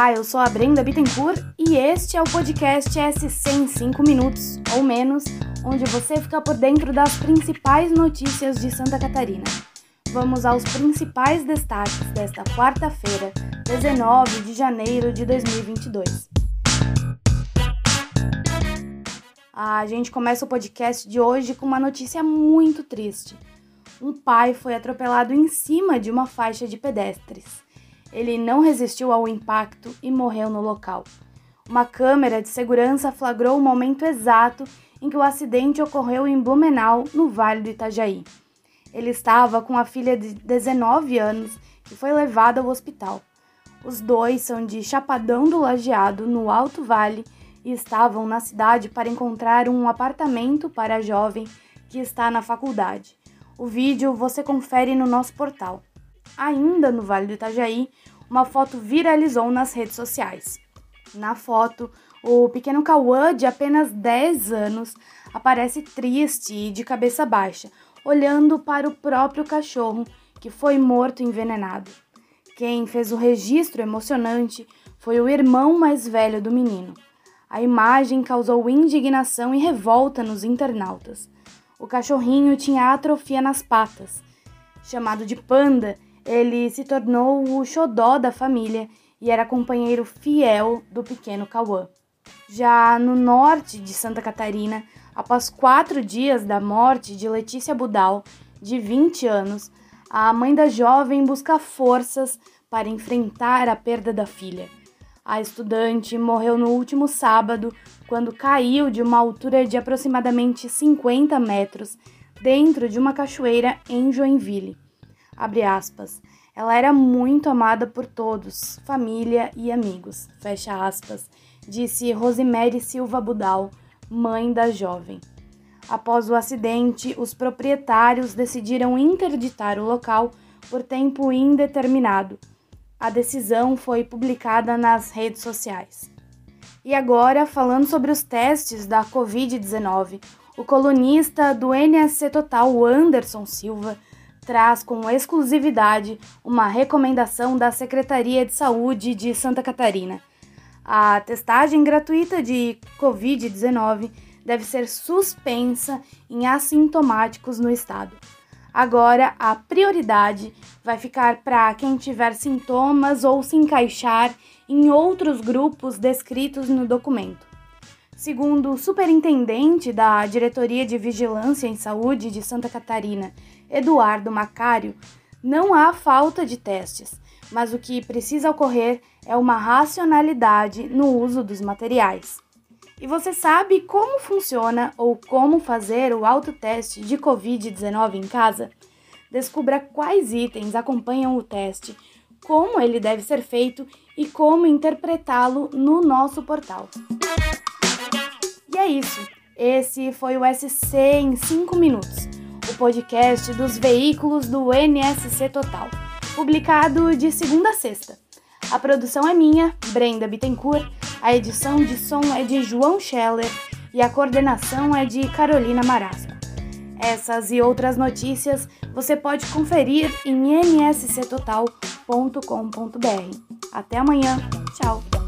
Olá, eu sou a Brenda Bittencourt e este é o podcast SC em 5 minutos, ou menos, onde você fica por dentro das principais notícias de Santa Catarina. Vamos aos principais destaques desta quarta-feira, 19 de janeiro de 2022. A gente começa o podcast de hoje com uma notícia muito triste. Um pai foi atropelado em cima de uma faixa de pedestres. Ele não resistiu ao impacto e morreu no local. Uma câmera de segurança flagrou o momento exato em que o acidente ocorreu em Blumenau, no Vale do Itajaí. Ele estava com a filha de 19 anos e foi levado ao hospital. Os dois são de Chapadão do Lajeado, no Alto Vale, e estavam na cidade para encontrar um apartamento para a jovem que está na faculdade. O vídeo você confere no nosso portal. Ainda no Vale do Itajaí, uma foto viralizou nas redes sociais. Na foto, o pequeno Cauã, de apenas 10 anos, aparece triste e de cabeça baixa, olhando para o próprio cachorro que foi morto envenenado. Quem fez o registro emocionante foi o irmão mais velho do menino. A imagem causou indignação e revolta nos internautas. O cachorrinho tinha atrofia nas patas. Chamado de Panda, ele se tornou o xodó da família e era companheiro fiel do pequeno Cauã. Já no norte de Santa Catarina, após quatro dias da morte de Letícia Budal, de 20 anos, a mãe da jovem busca forças para enfrentar a perda da filha. A estudante morreu no último sábado quando caiu de uma altura de aproximadamente 50 metros dentro de uma cachoeira em Joinville. Abre aspas. Ela era muito amada por todos, família e amigos. Fecha aspas, disse Rosemary Silva Budal, mãe da jovem. Após o acidente, os proprietários decidiram interditar o local por tempo indeterminado. A decisão foi publicada nas redes sociais. E agora, falando sobre os testes da Covid-19, o colunista do NSC Total, Anderson Silva, traz com exclusividade uma recomendação da Secretaria de Saúde de Santa Catarina. A testagem gratuita de Covid-19 deve ser suspensa em assintomáticos no estado. Agora, a prioridade vai ficar para quem tiver sintomas ou se encaixar em outros grupos descritos no documento. Segundo o superintendente da Diretoria de Vigilância em Saúde de Santa Catarina, Eduardo Macário, não há falta de testes, mas o que precisa ocorrer é uma racionalidade no uso dos materiais. E você sabe como funciona ou como fazer o autoteste de Covid-19 em casa? Descubra quais itens acompanham o teste, como ele deve ser feito e como interpretá-lo no nosso portal. É isso. Esse foi o SC em 5 minutos, o podcast dos veículos do NSC Total, publicado de segunda a sexta. A produção é minha, Brenda Bittencourt, a edição de som é de João Scheller e a coordenação é de Carolina Marasco. Essas e outras notícias você pode conferir em nsctotal.com.br. Até amanhã. Tchau.